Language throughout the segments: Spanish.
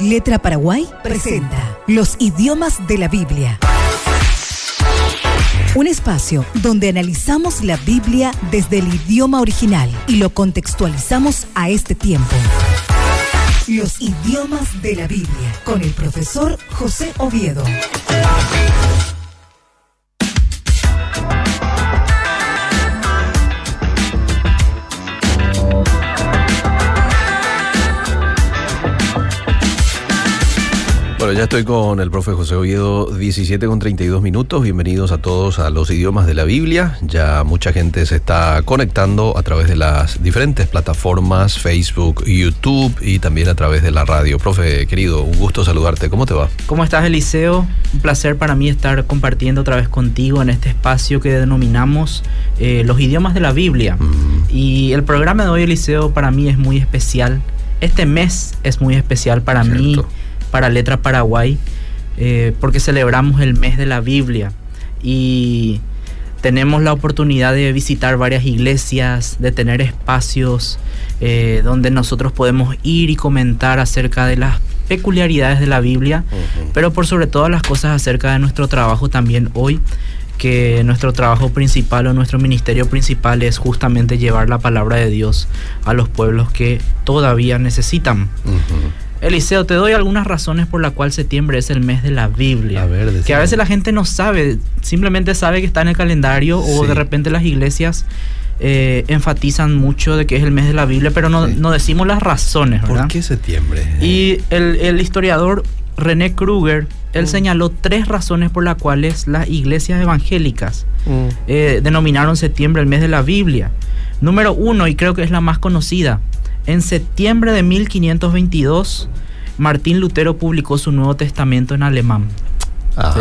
Letra Paraguay presenta Los idiomas de la Biblia. Un espacio donde analizamos la Biblia desde el idioma original y lo contextualizamos a este tiempo. Los idiomas de la Biblia con el profesor José Oviedo. Bueno, ya estoy con el profe José Oviedo, 17 con 32 minutos. Bienvenidos a todos a los idiomas de la Biblia. Ya mucha gente se está conectando a través de las diferentes plataformas, Facebook, YouTube y también a través de la radio. Profe, querido, un gusto saludarte. ¿Cómo te va? ¿Cómo estás, Eliseo? Un placer para mí estar compartiendo otra vez contigo en este espacio que denominamos eh, los idiomas de la Biblia. Mm. Y el programa de hoy, Eliseo, para mí es muy especial. Este mes es muy especial para mí. Para Letra Paraguay, eh, porque celebramos el mes de la Biblia y tenemos la oportunidad de visitar varias iglesias, de tener espacios eh, donde nosotros podemos ir y comentar acerca de las peculiaridades de la Biblia, pero por sobre todas las cosas acerca de nuestro trabajo también hoy, que nuestro trabajo principal o nuestro ministerio principal es justamente llevar la palabra de Dios a los pueblos que todavía necesitan. Ujú. Eliseo, te doy algunas razones por la cual septiembre es el mes de la Biblia. A ver, que a veces la gente no sabe, simplemente sabe que está en el calendario o de repente las iglesias eh, enfatizan mucho de que es el mes de la Biblia, pero no, Sí. no decimos las razones, ¿verdad? ¿Por qué septiembre? Y el, el historiador René Kruger, él Mm. señaló tres razones por las cuales las iglesias evangélicas Mm. eh, denominaron septiembre el mes de la Biblia. Número uno, y creo que es la más conocida, en septiembre de 1522, Martín Lutero publicó su Nuevo Testamento en alemán, Ah,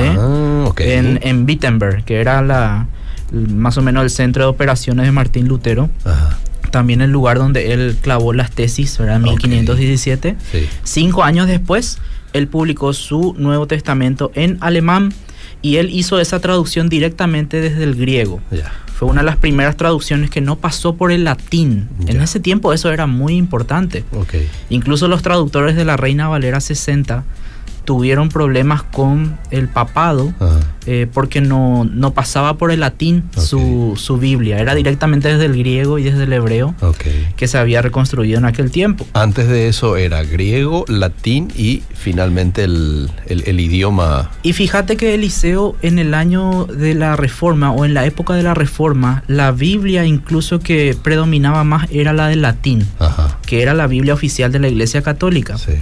en, en Wittenberg, que era la, más o menos el centro de operaciones de Martín Lutero, Ajá, también el lugar donde él clavó las tesis, ¿verdad? En Ok. 1517. sí. Cinco años después, él publicó su Nuevo Testamento en alemán y él hizo esa traducción directamente desde el griego. Ya. Fue una de las primeras traducciones que no pasó por el latín. En ese tiempo eso era muy importante. Ok. Incluso los traductores de la Reina Valera 60 tuvieron problemas con el papado eh, porque no, no pasaba por el latín su, su Biblia. Era directamente desde el griego y desde el hebreo Ok. que se había reconstruido en aquel tiempo. Antes de eso era griego, latín y finalmente el, el- el idioma. Y fíjate que Eliseo en el año de la reforma o en la época de la reforma, la Biblia incluso que predominaba más era la del latín, Ajá. que era la Biblia oficial de la Iglesia Católica, Sí.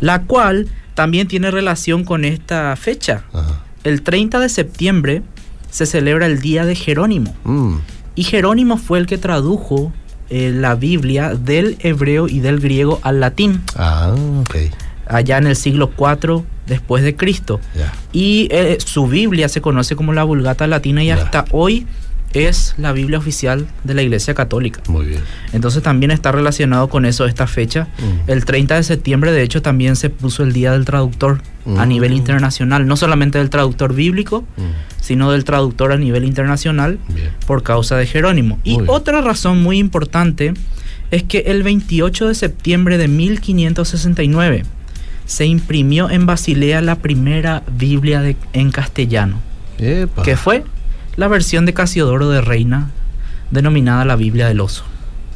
la cual también tiene relación con esta fecha. Ajá. El 30 de septiembre se celebra el Día de Jerónimo. Mm. Y Jerónimo fue el que tradujo eh, la Biblia del hebreo y del griego al latín, Ah, ok. allá en el siglo IV después de Cristo. Y eh, su Biblia se conoce como la Vulgata Latina y hasta hoy es la Biblia oficial de la Iglesia Católica. Muy bien. Entonces también está relacionado con eso esta fecha. Mm. El 30 de septiembre de hecho también se puso el Día del Traductor a Mm. nivel internacional, no solamente del traductor bíblico, Mm. sino del traductor a nivel internacional Bien. por causa de Jerónimo. Y bien. otra razón muy importante es que el 28 de septiembre de 1569 se imprimió en Basilea la primera Biblia de- en castellano, Epa. que fue la versión de Casiodoro de Reina, denominada la Biblia del Oso.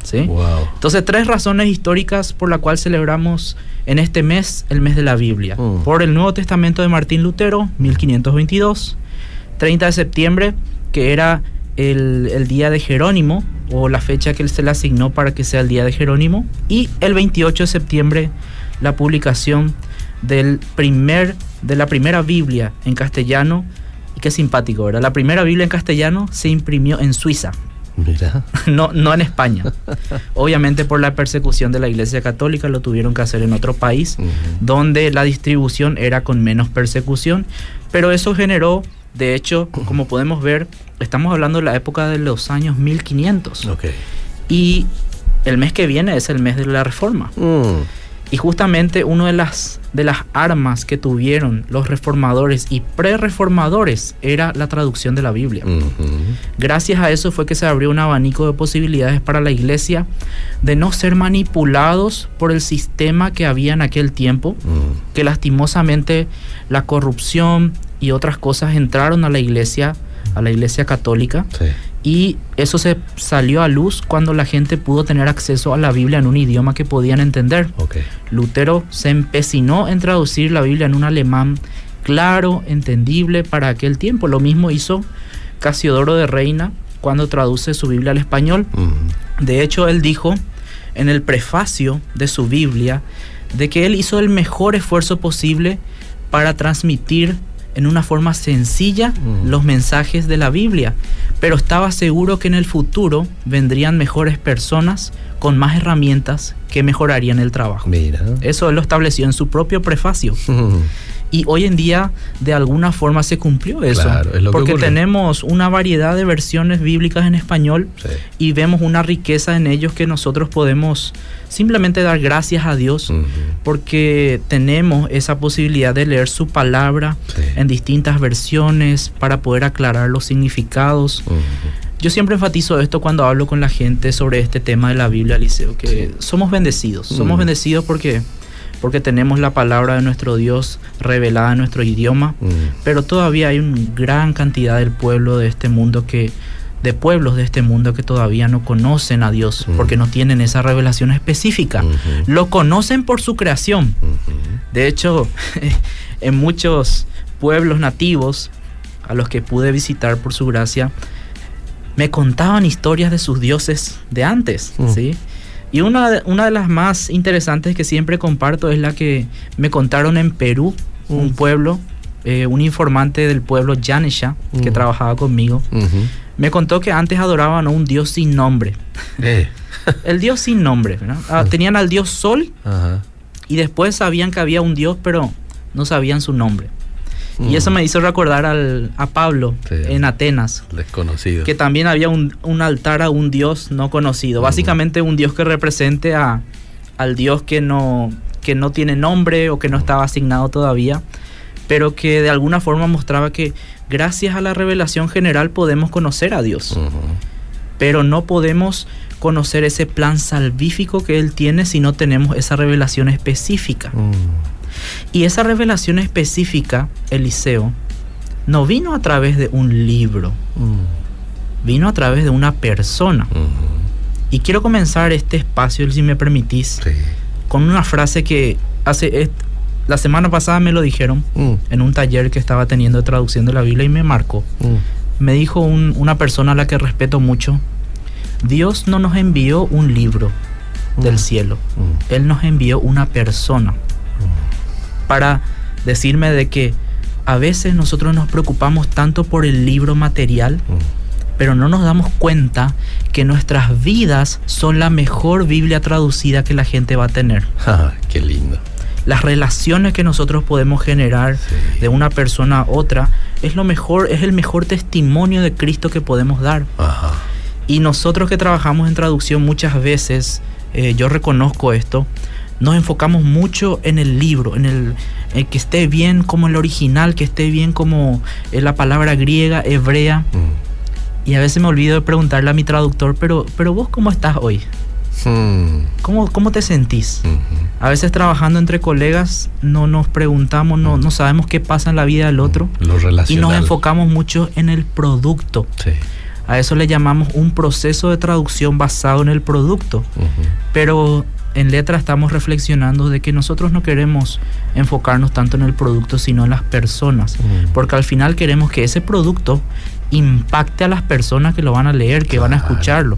¿sí? Wow. Entonces, tres razones históricas por la cual celebramos en este mes el mes de la Biblia. Mm. Por el Nuevo Testamento de Martín Lutero, 1522. 30 de septiembre, que era el, el día de Jerónimo, o la fecha que él se le asignó para que sea el día de Jerónimo. Y el 28 de septiembre, la publicación del primer, de la primera Biblia en castellano. Y qué simpático, ¿verdad? La primera Biblia en castellano se imprimió en Suiza. Mira. No, no en España. Obviamente por la persecución de la Iglesia Católica lo tuvieron que hacer en otro país, donde la distribución era con menos persecución, pero eso generó, de hecho, como podemos ver, estamos hablando de la época de los años 1500 Ok. y el mes que viene es el mes de la Reforma. Mm. Y justamente una de las, de las armas que tuvieron los reformadores y pre-reformadores era la traducción de la Biblia. Gracias a eso fue que se abrió un abanico de posibilidades para la iglesia de no ser manipulados por el sistema que había en aquel tiempo, que lastimosamente la corrupción y otras cosas entraron a la iglesia, a la iglesia católica. Y eso se salió a luz cuando la gente pudo tener acceso a la Biblia en un idioma que podían entender. Lutero se empecinó en traducir la Biblia en un alemán claro, entendible para aquel tiempo. Lo mismo hizo Casiodoro de Reina cuando traduce su Biblia al español. De hecho, él dijo en el prefacio de su Biblia de que él hizo el mejor esfuerzo posible para transmitir en una forma sencilla los mensajes de la Biblia, pero estaba seguro que en el futuro vendrían mejores personas con más herramientas que mejorarían el trabajo. Eso él lo estableció en su propio prefacio. Y hoy en día de alguna forma se cumplió eso. porque tenemos una variedad de versiones bíblicas en español y vemos una riqueza en ellos que nosotros podemos simplemente dar gracias a Dios porque tenemos esa posibilidad de leer su palabra en distintas versiones para poder aclarar los significados. Yo siempre enfatizo esto cuando hablo con la gente sobre este tema de la Biblia, Liceo, que somos bendecidos. Somos bendecidos porque porque tenemos la palabra de nuestro Dios revelada en nuestro idioma, mm. pero todavía hay una gran cantidad del pueblo de este mundo que de pueblos de este mundo que todavía no conocen a Dios mm. porque no tienen esa revelación específica. Mm-hmm. Lo conocen por su creación. Mm-hmm. De hecho, en muchos pueblos nativos a los que pude visitar por su gracia, me contaban historias de sus dioses de antes, mm. ¿sí? Y una de, una de las más interesantes que siempre comparto es la que me contaron en Perú, un pueblo, eh, un informante del pueblo Yanesha, que trabajaba conmigo, me contó que antes adoraban a un dios sin nombre. Eh. El dios sin nombre. Ah, tenían al dios Sol y después sabían que había un dios, pero no sabían su nombre. Y eso me hizo recordar al, a Pablo en Atenas. Desconocido. Que también había un, altar a un dios no conocido. Básicamente un dios que represente a, al dios que no, que no tiene nombre o que no estaba asignado todavía. Pero que de alguna forma mostraba que gracias a la revelación general podemos conocer a Dios. Pero no podemos conocer ese plan salvífico que Él tiene si no tenemos esa revelación específica. Y esa revelación específica, Eliseo, no vino a través de un libro, mm. vino a través de una persona. Y quiero comenzar este espacio, si me permitís, con una frase que hace la semana pasada me lo dijeron mm. en un taller que estaba teniendo de traducción de la Biblia y me marcó. Mm. Me dijo una persona a la que respeto mucho, Dios no nos envió un libro del cielo, Él nos envió una persona para decirme de que a veces nosotros nos preocupamos tanto por el libro material, pero no nos damos cuenta que nuestras vidas son la mejor Biblia traducida que la gente va a tener. Ah, qué lindo. Las relaciones que nosotros podemos generar de una persona a otra es lo mejor, es el mejor testimonio de Cristo que podemos dar. Y nosotros que trabajamos en traducción muchas veces, eh, yo reconozco esto, nos enfocamos mucho en el libro, en el, que esté bien como el original, que esté bien como eh, la palabra griega, hebrea. Mm. Y a veces me olvido de preguntarle a mi traductor, pero, pero vos cómo estás hoy? Hmm. ¿Cómo, ¿Cómo, te sentís? A veces trabajando entre colegas no nos preguntamos, no, no sabemos qué pasa en la vida del otro. y nos enfocamos mucho en el producto. A eso le llamamos un proceso de traducción basado en el producto. Pero en letra estamos reflexionando de que nosotros no queremos enfocarnos tanto en el producto, sino en las personas, mm. porque al final queremos que ese producto impacte a las personas que lo van a leer, que van a escucharlo.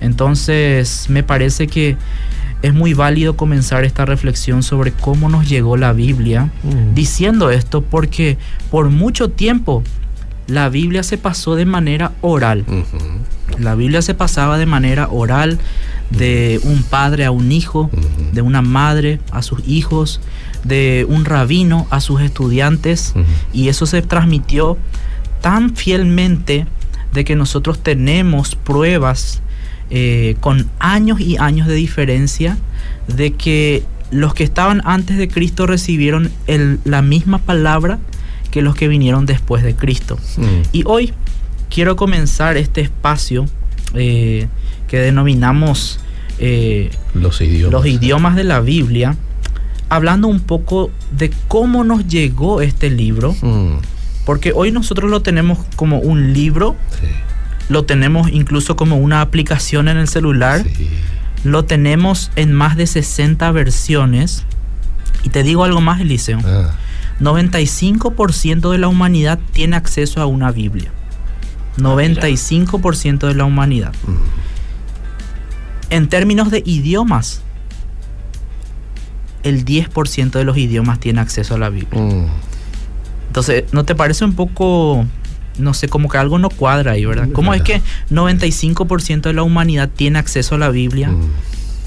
Entonces, me parece que es muy válido comenzar esta reflexión sobre cómo nos llegó la Biblia, mm. diciendo esto porque por mucho tiempo la Biblia se pasó de manera oral. La Biblia se pasaba de manera oral de un padre a un hijo, de una madre a sus hijos, de un rabino a sus estudiantes, y eso se transmitió tan fielmente de que nosotros tenemos pruebas eh, con años y años de diferencia de que los que estaban antes de Cristo recibieron el- la misma palabra que los que vinieron después de Cristo. Y hoy quiero comenzar este espacio eh, que denominamos eh, Los idiomas. los idiomas de la Biblia, hablando un poco de cómo nos llegó este libro, Mm, porque hoy nosotros lo tenemos como un libro, sí, lo tenemos incluso como una aplicación en el celular, sí. lo tenemos en más de 60 versiones. Y te digo algo más, Eliseo. Ah, 95% de la humanidad tiene acceso a una Biblia. 95% de la humanidad. mm, En términos de idiomas, el 10% de los idiomas tiene acceso a la Biblia. mm. Entonces, ¿no te parece un poco, no sé, como que algo no cuadra ahí, verdad? ¿Cómo es que 95% de la humanidad tiene acceso a la Biblia, Mm,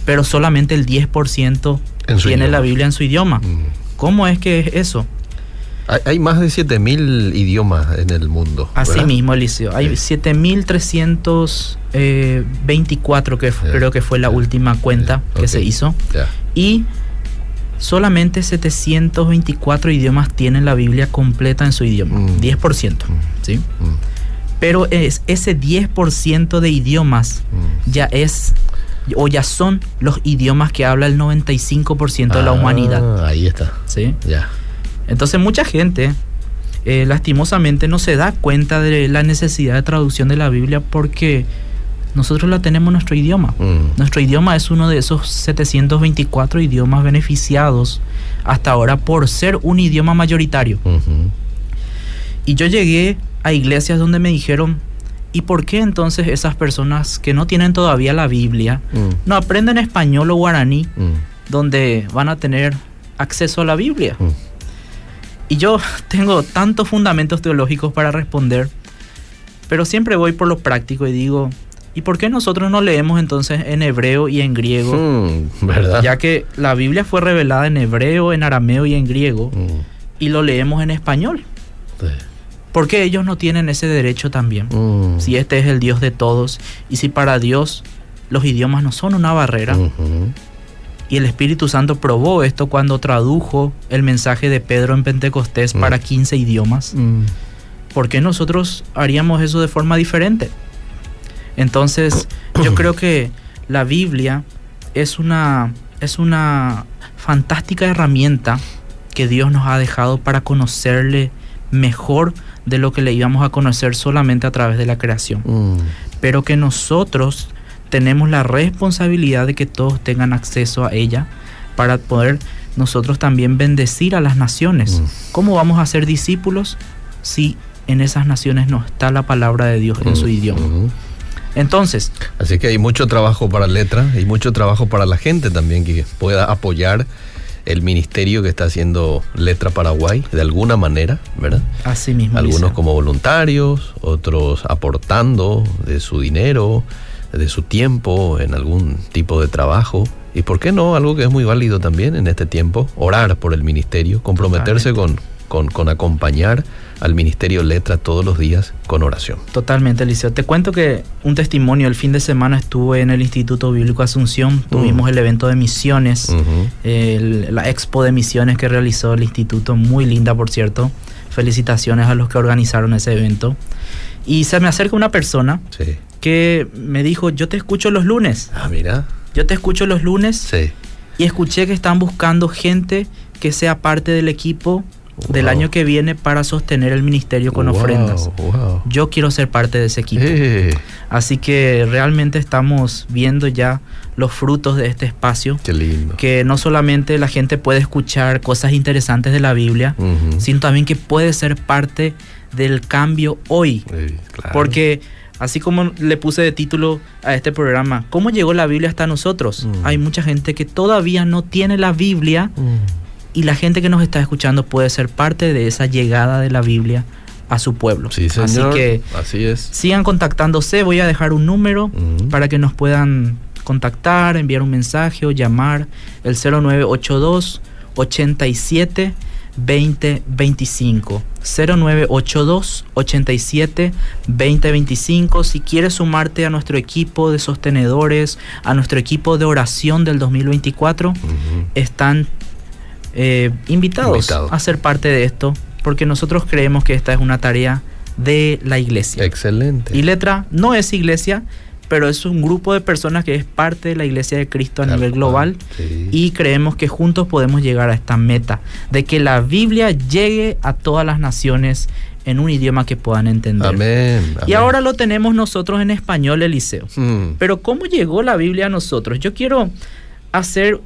pero solamente el 10% En su tiene la. Biblia en su idioma? mm. ¿Cómo es que es eso? Hay, hay más de 7000 idiomas en el mundo. Así ¿verdad? mismo, Eliseo. Hay Sí. 7.324 que Sí. creo que fue la última cuenta que se hizo. Y solamente 724 idiomas tienen la Biblia completa en su idioma. Mm. 10%. Mm, ¿sí? mm, Pero es, ese 10% de idiomas mm. ya es o ya son los idiomas que habla el 95% de la Ah, humanidad. Ahí está. ¿sí? Ya. Entonces mucha gente eh, lastimosamente no se da cuenta de la necesidad de traducción de la Biblia porque nosotros la tenemos en nuestro idioma. Mm, Nuestro idioma es uno de esos 724 idiomas beneficiados hasta ahora por ser un idioma mayoritario. Y yo llegué a iglesias donde me dijeron, ¿y por qué entonces esas personas que no tienen todavía la Biblia Mm, no aprenden español o guaraní mm, donde van a tener acceso a la Biblia? Y yo tengo tantos fundamentos teológicos para responder, pero siempre voy por lo práctico y digo, ¿y por qué nosotros no leemos entonces en hebreo y en griego? Mm, ¿Verdad? Ya que la Biblia fue revelada en hebreo, en arameo y en griego, Mm, y lo leemos en español. sí. ¿Por qué ellos no tienen ese derecho también? Mm, Si este es el Dios de todos, y si para Dios los idiomas no son una barrera. Y el Espíritu Santo probó esto cuando tradujo el mensaje de Pedro en Pentecostés Mm. para 15 idiomas, Mm, ¿por qué nosotros haríamos eso de forma diferente? Entonces, yo creo que la Biblia es una, es una fantástica herramienta que Dios nos ha dejado para conocerle mejor de lo que le íbamos a conocer solamente a través de la creación. mm. Pero que nosotros tenemos la responsabilidad de que todos tengan acceso a ella para poder nosotros también bendecir a las naciones. Mm. ¿Cómo vamos a ser discípulos si en esas naciones no está la palabra de Dios en su Mm, idioma? ujú. Entonces, Así que hay mucho trabajo para letra y mucho trabajo para la gente también que pueda apoyar el ministerio que está haciendo Letra Paraguay de alguna manera, ¿verdad? así mismo. Algunos como voluntarios, otros aportando de su dinero, de su tiempo en algún tipo de trabajo. Y por qué no, algo que es muy válido también en este tiempo, orar por el ministerio, comprometerse con, con, con acompañar al ministerio Letra todos los días con oración. Totalmente, Eliseo. Te cuento que un testimonio, el fin de semana estuve en el Instituto Bíblico Asunción, tuvimos el evento de misiones, el- la expo de misiones que realizó el instituto, muy linda por cierto. Felicitaciones a los que organizaron ese evento. Y se me acerca una persona Sí. que me dijo, yo te escucho los lunes, Ah, mira. yo te escucho los lunes Sí. y escuché que están buscando gente que sea parte del equipo del año que viene para sostener el ministerio con Wow, ofrendas. wow. Yo quiero ser parte de ese equipo. Eh, Así que realmente estamos viendo ya los frutos de este espacio, qué lindo. que no solamente la gente puede escuchar cosas interesantes de la Biblia, sino también que puede ser parte del cambio hoy. Claro. Porque así como le puse de título a este programa, ¿cómo llegó la Biblia hasta nosotros? Hay mucha gente que todavía no tiene la Biblia y la gente que nos está escuchando puede ser parte de esa llegada de la Biblia a su pueblo. Sí, señor. Así que Así es. sigan contactándose, voy a dejar un número para que nos puedan contactar, enviar un mensaje o llamar el 0982 87 2025. 0982 87 2025. Si quieres sumarte a nuestro equipo de sostenedores, a nuestro equipo de oración del 2024, están eh, invitados Invitado. a ser parte de esto, porque nosotros creemos que esta es una tarea de la iglesia. Excelente. Y letra no es iglesia, pero es un grupo de personas que es parte de la iglesia de Cristo a nivel global sí. y creemos que juntos podemos llegar a esta meta de que la Biblia llegue a todas las naciones en un idioma que puedan entender. Amén. Y ahora lo tenemos nosotros en español, Eliseo. Mm, Pero ¿cómo llegó la Biblia a nosotros? Yo quiero hacer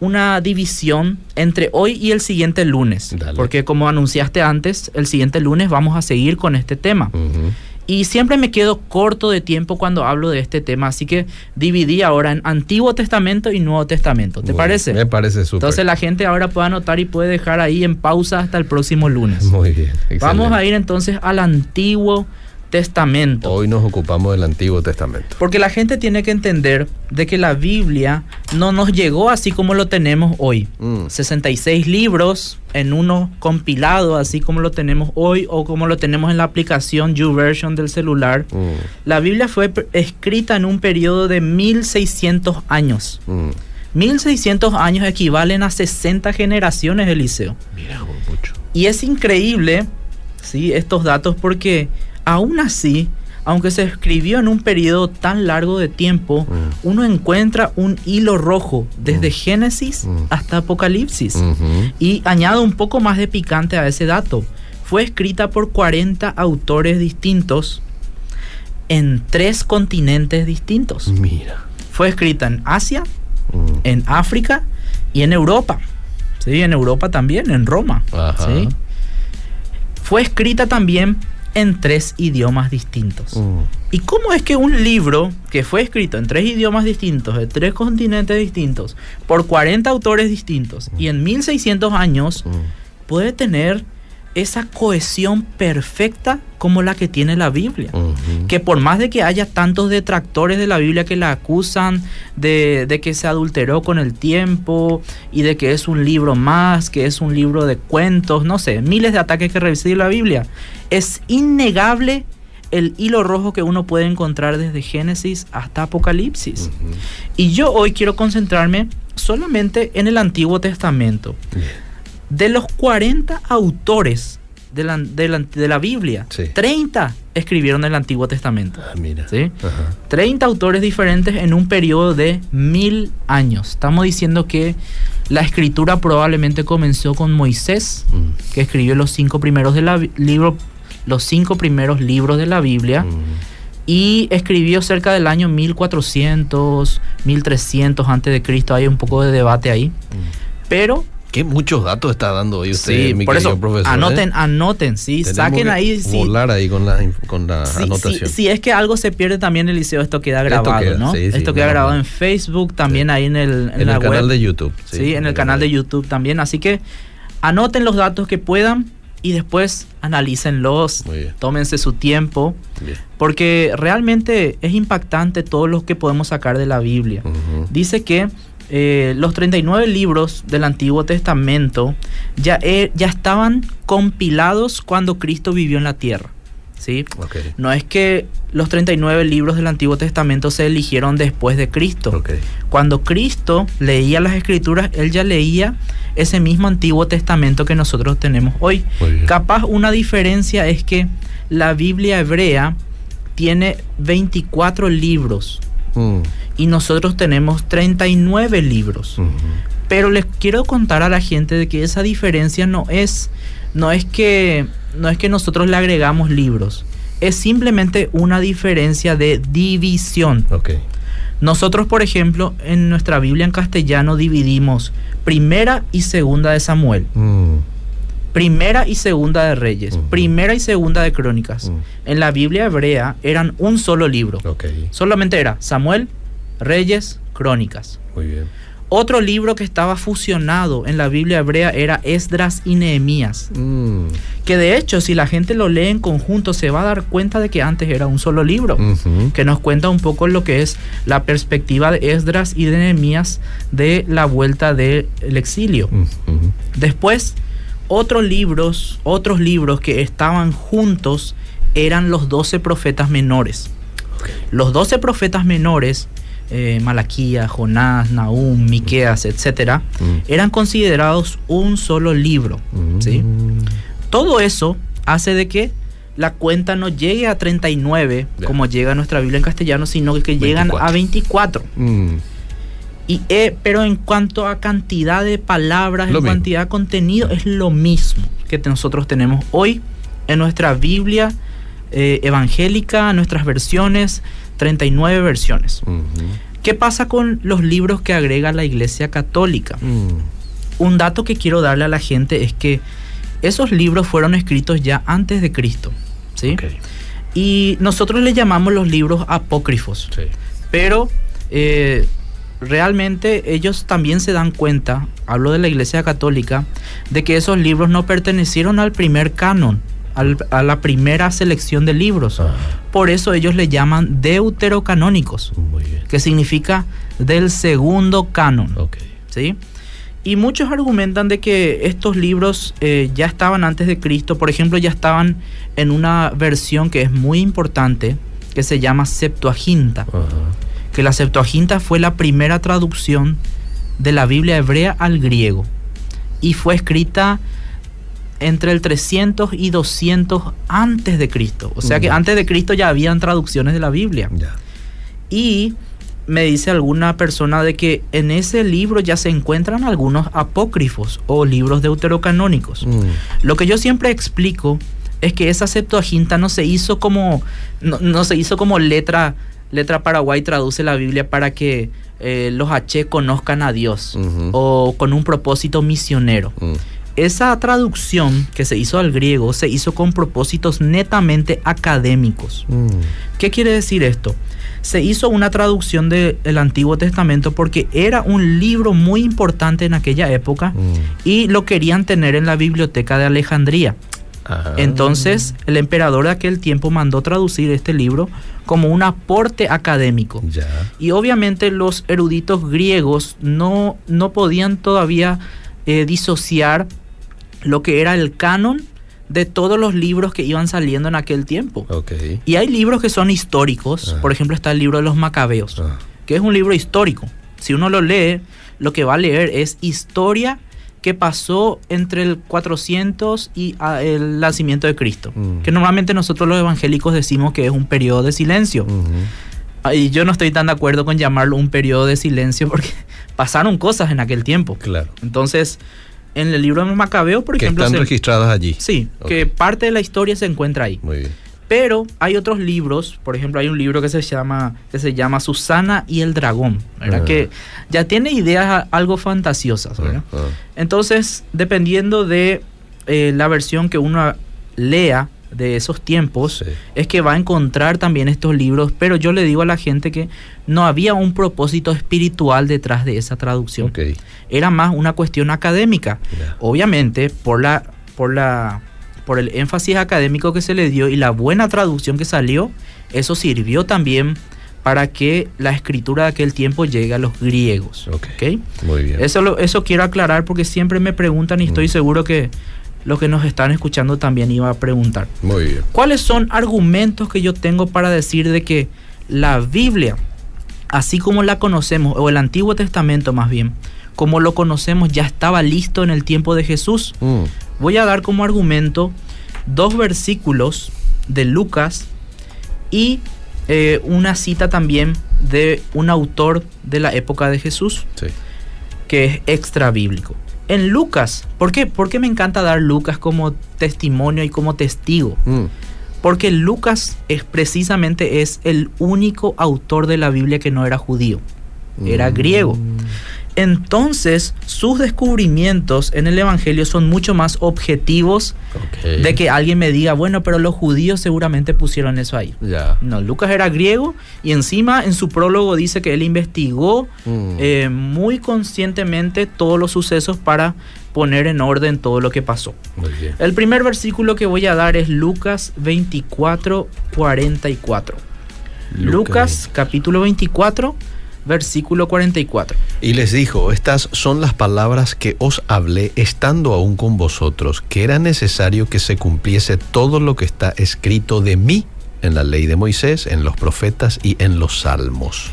una división entre hoy y el siguiente lunes. Dale. Porque como anunciaste antes, el siguiente lunes vamos a seguir con este tema. Y siempre me quedo corto de tiempo cuando hablo de este tema, así que dividí ahora en Antiguo Testamento y Nuevo Testamento. ¿Te parece? Me parece súper. Entonces la gente ahora puede anotar y puede dejar ahí en pausa hasta el próximo lunes. Muy bien. Vamos a ir entonces al Antiguo Testamento. Hoy nos ocupamos del Antiguo Testamento. Porque la gente tiene que entender de que la Biblia no nos llegó así como lo tenemos hoy. Mm. 66 libros en uno compilado así como lo tenemos hoy o como lo tenemos en la aplicación YouVersion del celular. Mm, La Biblia fue escrita en un periodo de 1600 años. mm. 1600 años equivalen a 60 generaciones, Eliseo. Mira, mucho. Y es increíble, ¿sí? Estos datos porque aún así, aunque se escribió en un periodo tan largo de tiempo, Mm. uno encuentra un hilo rojo desde Mm. Génesis Mm. hasta Apocalipsis. Y añado un poco más de picante a ese dato. Fue escrita por 40 autores distintos en tres continentes distintos. Mira. Fue escrita en Asia, en África y en Europa. Sí, en Europa también, en Roma. Ajá. ¿sí? Fue escrita también en tres idiomas distintos. Mm. ¿Y cómo es que un libro que fue escrito en tres idiomas distintos, de tres continentes distintos, por 40 autores distintos y en 1600 años, Mm. puede tener esa cohesión perfecta como la que tiene la Biblia? Que por más de que haya tantos detractores de la Biblia que la acusan de, de que se adulteró con el tiempo y de que es un libro más, que es un libro de cuentos, no sé, miles de ataques que recibe la Biblia, es innegable el hilo rojo que uno puede encontrar desde Génesis hasta Apocalipsis. Y yo hoy quiero concentrarme solamente en el Antiguo Testamento. De los 40 autores de la, de la- de la Biblia, Sí. 30 escribieron el Antiguo Testamento. Ah, mira. ¿Sí? Ajá. 30 autores diferentes en un periodo de mil años. Estamos diciendo que la escritura probablemente comenzó con Moisés, Mm. que escribió los cinco primeros de la libro, los cinco primeros libros de la Biblia Mm. y escribió cerca del año 1400, 1300 antes de Cristo. Hay un poco de debate ahí, Mm. pero Qué muchos datos está dando hoy usted, sí, mi por eso profesor. anoten, ¿eh? anoten, sí, Tenemos saquen que ahí, sí, Volar ahí con la, con la Sí, anotación. si es que algo se pierde también, Eliseo, esto queda Esto grabado, queda, ¿no? sí, sí, esto queda grabado en Facebook, también ahí en el, en en la el web. canal de YouTube. Sí, en el canal de YouTube también. Así que anoten los datos que puedan y después analícenlos, tómense su tiempo, Bien. porque realmente es impactante todo lo que podemos sacar de la Biblia. Dice que eh, los 39 libros del Antiguo Testamento ya, eh, ya estaban compilados cuando Cristo vivió en la tierra. ¿sí? No es que los 39 libros del Antiguo Testamento se eligieron después de Cristo. Cuando Cristo leía las escrituras, él ya leía ese mismo Antiguo Testamento que nosotros tenemos hoy. Capaz una diferencia es que la Biblia hebrea tiene 24 libros Mm. y nosotros tenemos 39 libros. Pero les quiero contar a la gente de que esa diferencia no es no es que no es que nosotros le agregamos libros. Es simplemente una diferencia de división. Ok. Nosotros, por ejemplo, en nuestra Biblia en castellano dividimos primera y segunda de Samuel, Mm. Primera y segunda de Reyes, primera y segunda de Crónicas. En la Biblia hebrea eran un solo libro. Solamente era Samuel, Reyes, Crónicas. Muy bien. Otro libro que estaba fusionado en la Biblia hebrea era Esdras y Nehemías. Mm. Que de hecho, si la gente lo lee en conjunto, se va a dar cuenta de que antes era un solo libro. Que nos cuenta un poco lo que es la perspectiva de Esdras y de Nehemías de la vuelta del exilio. Después, Otros libros, otros libros que estaban juntos eran los 12 profetas menores. Los 12 profetas menores, eh, Malaquía, Jonás, Nahum, Miqueas, etc., Mm. eran considerados un solo libro. ¿sí? Mm. Todo eso hace de que la cuenta no llegue a 39, Ya. como llega nuestra Biblia en castellano, sino que llegan 24. a 24. Mm. Y, eh, pero en cuanto a cantidad de palabras, Lo en mismo. cantidad de contenido, es lo mismo que nosotros tenemos hoy en nuestra Biblia eh, evangélica, nuestras versiones, 39 versiones. Mhm. ¿Qué pasa con los libros que agrega la Iglesia Católica? Mm. Un dato que quiero darle a la gente es que esos libros fueron escritos ya antes de Cristo, ¿sí? Y nosotros le llamamos los libros apócrifos. Sí. Pero eh, realmente ellos también se dan cuenta, hablo de la Iglesia Católica, de que esos libros no pertenecieron al primer canon, al- a la primera selección de libros. Ah, Por eso ellos le llaman deuterocanónicos, que significa del segundo canon. ¿sí? Y muchos argumentan de que estos libros eh, ya estaban antes de Cristo, por ejemplo, ya estaban en una versión que es muy importante, que se llama Septuaginta Ajá. Que la Septuaginta fue la primera traducción de la Biblia hebrea al griego y fue escrita entre el 300 y 200 antes de Cristo. O sea que antes de Cristo ya habían traducciones de la Biblia. Y me dice alguna persona de que en ese libro ya se encuentran algunos apócrifos o libros deuterocanónicos. Mm. Lo que yo siempre explico es que esa Septuaginta no se hizo como no, no se hizo como letra letra Paraguay traduce la Biblia para que eh, los H conozcan a Dios o con un propósito misionero. Mm. Esa traducción que se hizo al griego se hizo con propósitos netamente académicos. Mm. ¿Qué quiere decir esto? Se hizo una traducción del Antiguo Testamento porque era un libro muy importante en aquella época Mm. y lo querían tener en la biblioteca de Alejandría. Ajá. Entonces, el emperador de aquel tiempo mandó traducir este libro como un aporte académico. Ya. Y obviamente los eruditos griegos no, no podían todavía eh, disociar lo que era el canon de todos los libros que iban saliendo en aquel tiempo. Y hay libros que son históricos, Ajá. por ejemplo está el libro de los Macabeos, Ah. que es un libro histórico. Si uno lo lee, lo que va a leer es historia que pasó entre el 400 y ah, el nacimiento de Cristo. Mm. Que normalmente nosotros los evangélicos decimos que es un periodo de silencio. Ah, Y yo no estoy tan de acuerdo con llamarlo un periodo de silencio porque pasaron cosas en aquel tiempo. Claro. Entonces, en el libro de Macabeo, por que ejemplo, están se- registradas allí. sí, que parte de la historia se encuentra ahí. Muy bien. Pero hay otros libros, por ejemplo, hay un libro que se llama que se llama Susana y el dragón, ¿verdad? Ah. Que ya tiene ideas algo fantasiosas, ¿verdad? Ah, ah. Entonces, dependiendo de eh, la versión que uno lea de esos tiempos, Sí. es que va a encontrar también estos libros, pero yo le digo a la gente que no había un propósito espiritual detrás de esa traducción. Era más una cuestión académica. Obviamente, por la, por la, por el énfasis académico que se le dio y la buena traducción que salió, eso sirvió también para que la escritura de aquel tiempo llegue a los griegos. Ok. ¿ok? Muy bien. Eso, lo- eso quiero aclarar porque siempre me preguntan y estoy Mm. seguro que los que nos están escuchando también iba a preguntar. Muy bien. ¿Cuáles son argumentos que yo tengo para decir de que la Biblia, así como la conocemos, o el Antiguo Testamento más bien, como lo conocemos, ya estaba listo en el tiempo de Jesús? Mm. Voy a dar como argumento dos versículos de Lucas y eh, una cita también de un autor de la época de Jesús Sí. que es extra bíblico. En Lucas, ¿por qué? ¿por qué me encanta dar Lucas como testimonio y como testigo? Mm. Porque Lucas es precisamente es el único autor de la Biblia que no era judío, era Mm. griego. Entonces, sus descubrimientos en el Evangelio son mucho más objetivos de que alguien me diga, bueno, pero los judíos seguramente pusieron eso ahí. No, Lucas era griego y encima en su prólogo dice que él investigó Mm. eh, muy conscientemente todos los sucesos para poner en orden todo lo que pasó. El primer versículo que voy a dar es Lucas 24, 44. Lucas, capítulo 24, versículo 44. Y les dijo, estas son las palabras que os hablé estando aún con vosotros, que era necesario que se cumpliese todo lo que está escrito de mí en la ley de Moisés, en los profetas y en los salmos.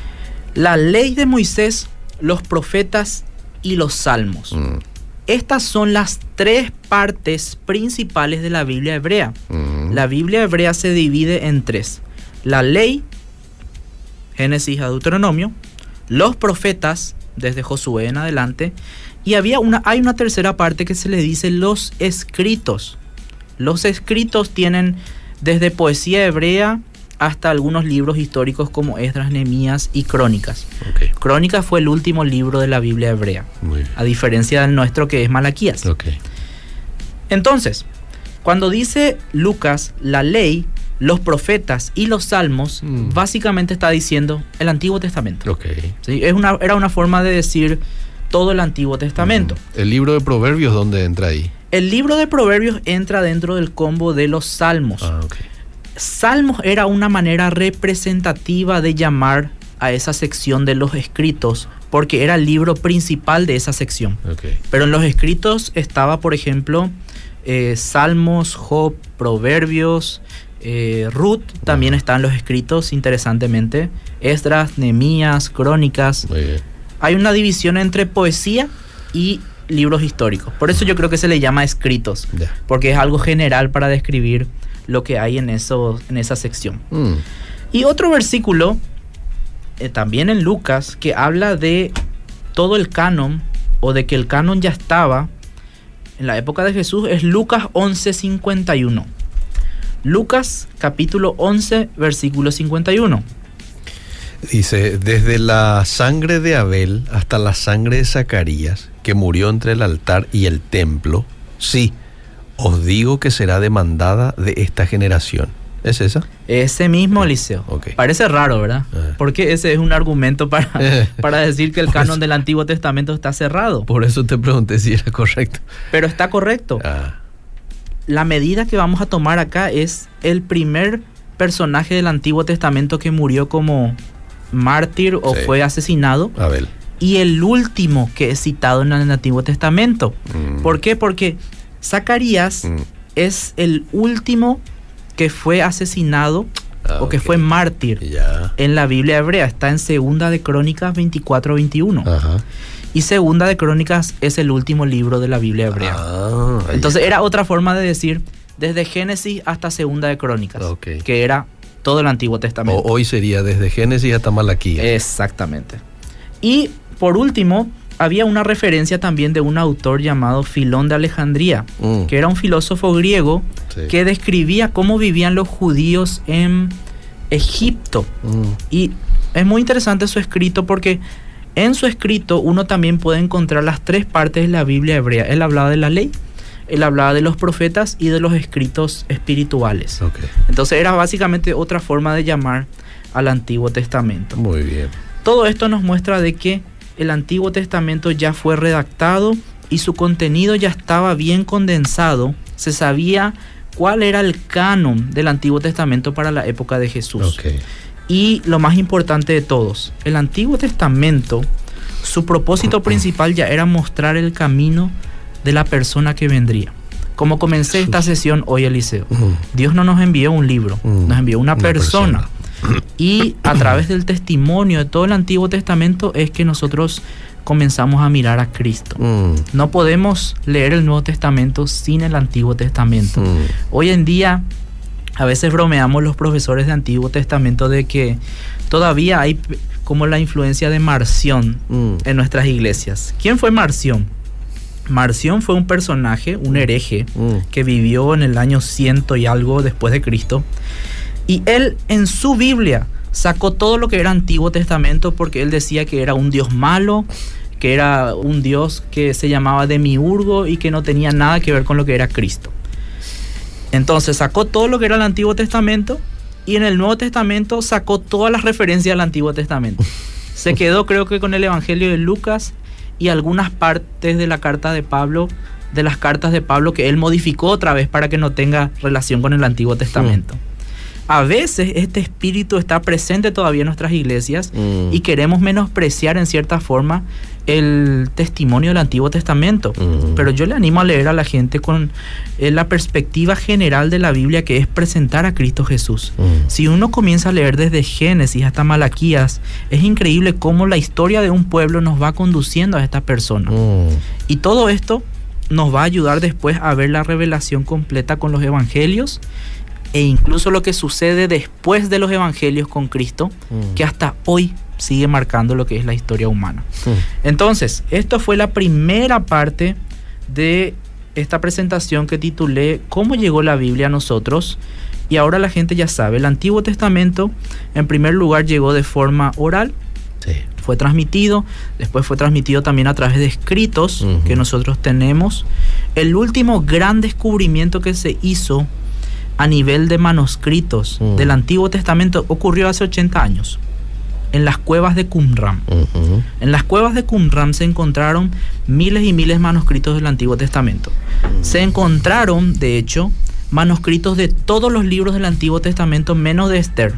La ley de Moisés, los profetas y los salmos. Mm, Estas son las tres partes principales de la Biblia hebrea. mm, La Biblia hebrea se divide en tres. La ley, Génesis a Deuteronomio, los profetas, desde Josué en adelante, y había una, hay una tercera parte que se le dice los escritos. Los escritos tienen desde poesía hebrea hasta algunos libros históricos como Esdras, Nehemías y Crónicas. Crónicas fue el último libro de la Biblia hebrea, a diferencia del nuestro que es Malaquías. Entonces, cuando dice Lucas la ley, los profetas y los salmos, Mm. básicamente está diciendo el Antiguo Testamento. ok. ¿sí? Es una, era una forma de decir todo el Antiguo Testamento. Mm. El libro de Proverbios, ¿dónde entra ahí? El libro de Proverbios entra dentro del combo de los salmos. Ah, ok. Salmos era una manera representativa de llamar a esa sección de los escritos, porque era el libro principal de esa sección. ok. Pero en los escritos estaba, por ejemplo, eh, Salmos, Job, Proverbios, eh, Ruth, también están los escritos, interesantemente. Esdras, Nehemías, Crónicas. Hay una división entre poesía y libros históricos. Por eso yo creo que se le llama escritos, porque es algo general para describir lo que hay en, eso, en esa sección. Mm, Y otro versículo, eh, también en Lucas, que habla de todo el canon, o de que el canon ya estaba en la época de Jesús, es Lucas 11:51. Lucas capítulo 11, versículo 51. Dice, desde la sangre de Abel hasta la sangre de Zacarías, que murió entre el altar y el templo, sí, os digo que será demandada de esta generación. ¿Es esa? Ese mismo Eliseo. Parece raro, ¿verdad? Eh. Porque ese es un argumento para, Eh. para decir que el canon eso. del Antiguo Testamento está cerrado. Por eso te pregunté si era correcto. Pero está correcto. Ah, la medida que vamos a tomar acá es el primer personaje del Antiguo Testamento que murió como mártir o Sí. fue asesinado Abel. y el último que es citado en el Antiguo Testamento. Mm, ¿Por qué? Porque Zacarías mm, es el último que fue asesinado ah, o que fue mártir en la Biblia hebrea. Está en Segunda de Crónicas 24-21. Ajá. Y Segunda de Crónicas es el último libro de la Biblia hebrea. Ah, Entonces era otra forma de decir desde Génesis hasta Segunda de Crónicas, que era todo el Antiguo Testamento. O- hoy sería desde Génesis hasta Malaquías. Exactamente. Y por último, había una referencia también de un autor llamado Filón de Alejandría, Mm, que era un filósofo griego sí. que describía cómo vivían los judíos en Egipto. Mm, Y es muy interesante su escrito porque en su escrito uno también puede encontrar las tres partes de la Biblia hebrea. Él hablaba de la ley, él hablaba de los profetas y de los escritos espirituales. Entonces era básicamente otra forma de llamar al Antiguo Testamento. Muy bien. Todo esto nos muestra de que el Antiguo Testamento ya fue redactado y su contenido ya estaba bien condensado. Se sabía cuál era el canon del Antiguo Testamento para la época de Jesús. Ok. Y lo más importante de todos, el Antiguo Testamento, su propósito principal ya era mostrar el camino de la persona que vendría. Como comencé esta sesión hoy, Eliseo, Dios no nos envió un libro, nos envió una, persona. Y a través del testimonio de todo el Antiguo Testamento es que nosotros comenzamos a mirar a Cristo. No podemos leer el Nuevo Testamento sin el Antiguo Testamento. Hoy en día, a veces bromeamos los profesores de Antiguo Testamento de que todavía hay como la influencia de Marción Mm. en nuestras iglesias. ¿Quién fue Marción? Marción fue un personaje, un hereje, Mm. que vivió en el año ciento y algo después de Cristo. Y él en su Biblia sacó todo lo que era Antiguo Testamento porque él decía que era un Dios malo, que era un Dios que se llamaba Demiurgo y que no tenía nada que ver con lo que era Cristo. Entonces sacó todo lo que era el Antiguo Testamento y en el Nuevo Testamento sacó todas las referencias al Antiguo Testamento. Se quedó creo que con el Evangelio de Lucas y algunas partes de la carta de Pablo, de las cartas de Pablo que él modificó otra vez para que no tenga relación con el Antiguo Testamento. a veces este espíritu está presente todavía en nuestras iglesias Mm. y queremos menospreciar en cierta forma el testimonio del Antiguo Testamento. Pero yo le animo a leer a la gente con eh, la perspectiva general de la Biblia que es presentar a Cristo Jesús. Si uno comienza a leer desde Génesis hasta Malaquías, es increíble cómo la historia de un pueblo nos va conduciendo a esta persona. Y todo esto nos va a ayudar después a ver la revelación completa con los evangelios e incluso lo que sucede después de los evangelios con Cristo, que hasta hoy sigue marcando lo que es la historia humana. Entonces, esto fue la primera parte de esta presentación que titulé ¿Cómo llegó la Biblia a nosotros? Y ahora la gente ya sabe, el Antiguo Testamento en primer lugar llegó de forma oral, Sí. fue transmitido, después fue transmitido también a través de escritos que nosotros tenemos. El último gran descubrimiento que se hizo a nivel de manuscritos del Antiguo Testamento ocurrió hace 80 años, en las cuevas de Qumran. Ujú. En las cuevas de Qumran se encontraron miles y miles de manuscritos del Antiguo Testamento. Se encontraron, de hecho, manuscritos de todos los libros del Antiguo Testamento menos de Esther.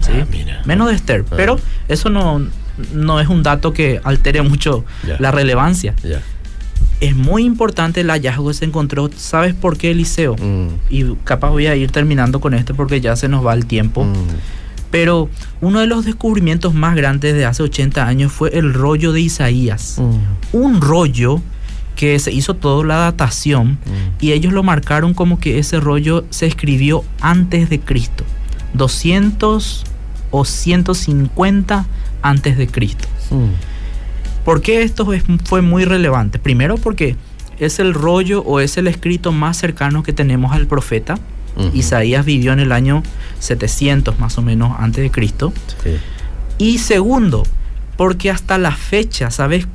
¿sí? Ah, mira. Menos de Esther. Ah. Pero eso no, no es un dato que altere mucho Ya. la relevancia. Ya. Es muy importante el hallazgo que se encontró. ¿Sabes por qué, Eliseo? Mm. Y capaz voy a ir terminando con esto porque ya se nos va el tiempo. Mm. Pero uno de los descubrimientos más grandes de hace 80 años fue el rollo de Isaías. Mm. Un rollo que se hizo toda la datación Mm. y ellos lo marcaron como que ese rollo se escribió antes de Cristo. 200 o 150 antes de Cristo. Mm. ¿Por qué esto es- fue muy relevante? Primero porque es el rollo o es el escrito más cercano que tenemos al profeta. Isaías vivió en el año 700 más o menos antes de Cristo. Sí. Y segundo, porque hasta la fecha, ¿sabes?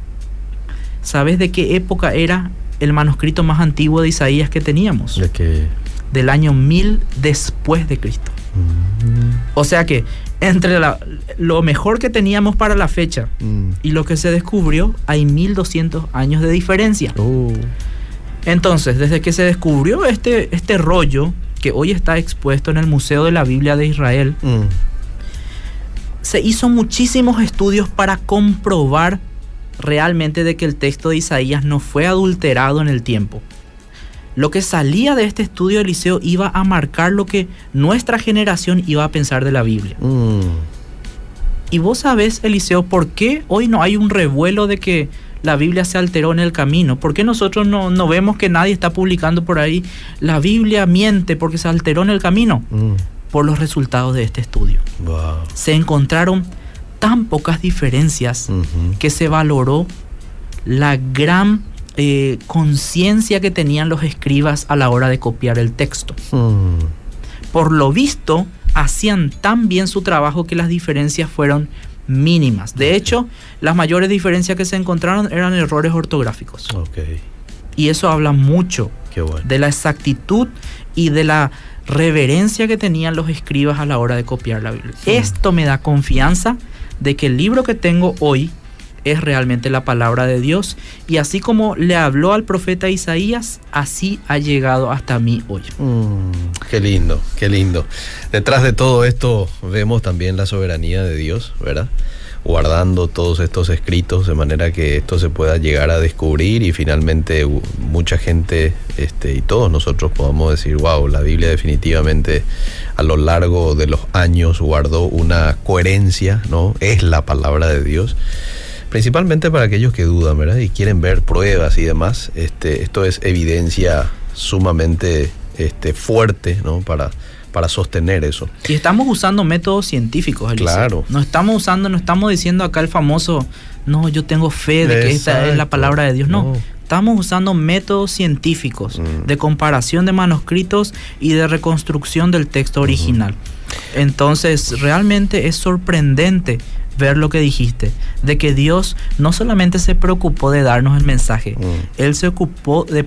¿Sabes de qué época era el manuscrito más antiguo de Isaías que teníamos? De que. Del año 1000 después de Cristo. Mm. O sea que entre la- lo mejor que teníamos para la fecha Mm. y lo que se descubrió, hay 1200 años de diferencia. Oh. Entonces, desde que se descubrió este, este rollo, que hoy está expuesto en el Museo de la Biblia de Israel, Mm. se hizo muchísimos estudios para comprobar realmente de que el texto de Isaías no fue adulterado en el tiempo. Lo que salía de este estudio de Eliseo iba a marcar lo que nuestra generación iba a pensar de la Biblia. Mm. Y vos sabés, Eliseo, ¿por qué hoy no hay un revuelo de que la Biblia se alteró en el camino? ¿Por qué nosotros no, no vemos que nadie está publicando por ahí la Biblia miente porque se alteró en el camino? Mm. Por los resultados de este estudio. Wow. Se encontraron tan pocas diferencias que se valoró la gran eh, conciencia que tenían los escribas a la hora de copiar el texto. Mm. Por lo visto, hacían tan bien su trabajo que las diferencias fueron mínimas. De hecho, las mayores diferencias que se encontraron eran errores ortográficos. Ok. Y eso habla mucho bueno. de la exactitud y de la reverencia que tenían los escribas a la hora de copiar la Biblia. Sí. Esto me da confianza de que el libro que tengo hoy es realmente la palabra de Dios y así como le habló al profeta Isaías, así ha llegado hasta mí hoy. Mm, qué lindo, qué lindo. Detrás de todo esto vemos también la soberanía de Dios, ¿verdad? Guardando todos estos escritos de manera que esto se pueda llegar a descubrir y finalmente mucha gente este, y todos nosotros podamos decir, wow, la Biblia definitivamente a lo largo de los años guardó una coherencia, ¿no? Es la palabra de Dios. Principalmente para aquellos que dudan, ¿verdad? Y quieren ver pruebas y demás. Este, esto es evidencia sumamente este, fuerte, ¿no? Para, para sostener eso. Y estamos usando métodos científicos, Eliseo. Claro. No estamos usando, no estamos diciendo acá el famoso, no, yo tengo fe de que esta es la palabra de Dios. No, No. estamos usando métodos científicos Mm. de comparación de manuscritos y de reconstrucción del texto original. Entonces, realmente es sorprendente ver lo que dijiste, de que Dios no solamente se preocupó de darnos el mensaje, Mm. Él se ocupó de,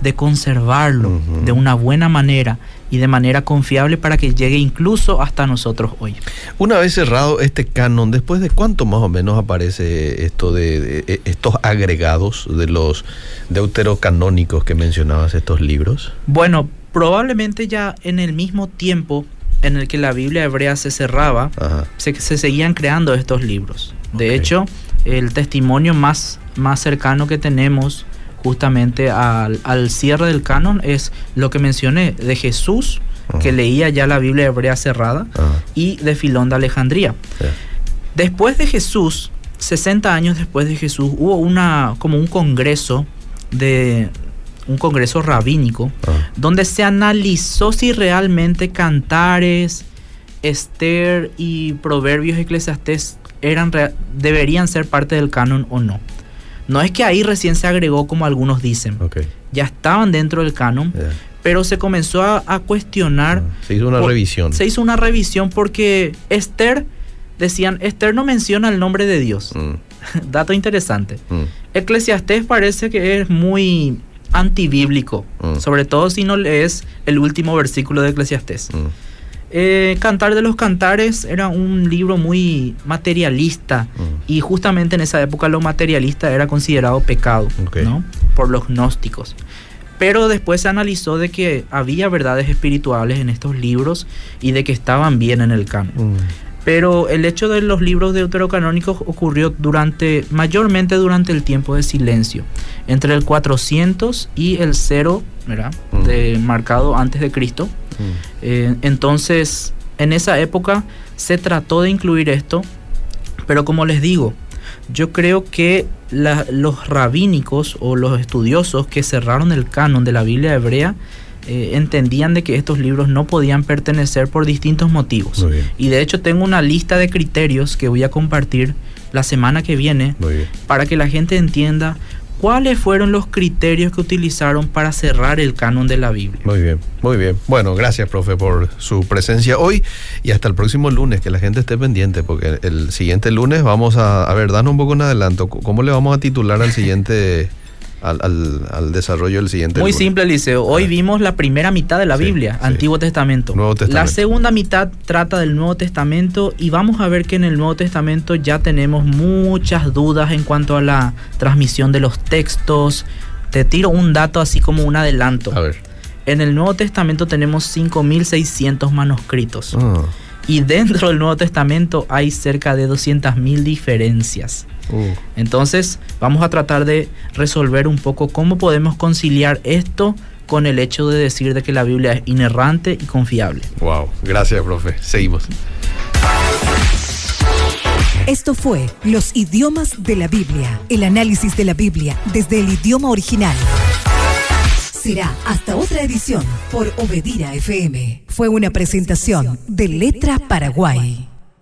de conservarlo de una buena manera y de manera confiable para que llegue incluso hasta nosotros hoy. Una vez cerrado este canon, ¿después de cuánto más o menos aparece esto de, de- estos agregados de los deuterocanónicos que mencionabas, estos libros? Bueno, probablemente ya en el mismo tiempo en el que la Biblia hebrea se cerraba, se, seguían creando estos libros. De hecho, el testimonio más, más cercano que tenemos justamente al, cierre del canon es lo que mencioné de Jesús, que leía ya la Biblia hebrea cerrada, y de Filón de Alejandría. Después de Jesús, 60 años después de Jesús, hubo una, como un congreso de un congreso rabínico donde se analizó si realmente cantares, Esther y Proverbios Eclesiastés eran deberían ser parte del canon o no. No es que ahí recién se agregó como algunos dicen. Ya estaban dentro del canon, pero se comenzó a, cuestionar. Ah, se hizo una revisión. Se hizo una revisión porque Esther, decían, Esther no menciona el nombre de Dios. Mm. Dato interesante. Mm. Eclesiastés parece que es muy antibíblico, mm. sobre todo si no lees el último versículo de Eclesiastés. Eh, Cantar de los Cantares era un libro muy materialista y justamente en esa época lo materialista era considerado pecado ¿no? por los gnósticos. Pero después se analizó de que había verdades espirituales en estos libros y de que estaban bien en el canon. Pero el hecho de los libros deuterocanónicos ocurrió durante, mayormente durante el tiempo de silencio, entre el 400 y el 0, ¿verdad? De, marcado antes de Cristo. Eh, entonces, en esa época se trató de incluir esto, pero como les digo, yo creo que los rabínicos o los estudiosos que cerraron el canon de la Biblia hebrea eh, entendían de que estos libros no podían pertenecer por distintos motivos. Y de hecho tengo una lista de criterios que voy a compartir la semana que viene para que la gente entienda ¿Cuáles fueron los criterios que utilizaron para cerrar el canon de la Biblia? Muy bien, muy bien. Bueno, gracias, profe, por su presencia hoy y hasta el próximo lunes, que la gente esté pendiente, porque el siguiente lunes vamos a, a ver, danos un poco un adelanto. ¿Cómo le vamos a titular al siguiente al, desarrollo del siguiente. Muy simple, Liceo. Hoy vimos la primera mitad de la Biblia, Antiguo Testamento. Nuevo Testamento. La segunda mitad trata del Nuevo Testamento y vamos a ver que en el Nuevo Testamento ya tenemos muchas dudas en cuanto a la transmisión de los textos. Te tiro un dato así como un adelanto. A ver. En el Nuevo Testamento tenemos 5.600 manuscritos. Ah. Y dentro del Nuevo Testamento hay cerca de 200.000 diferencias. Uh. Entonces vamos a tratar de resolver un poco cómo podemos conciliar esto con el hecho de decir de que la Biblia es inerrante y confiable. Wow, gracias profe. Seguimos. Esto fue Los idiomas de la Biblia, el análisis de la Biblia desde el idioma original. Será hasta otra edición por Obedira FM. Fue una presentación de Letra Paraguay.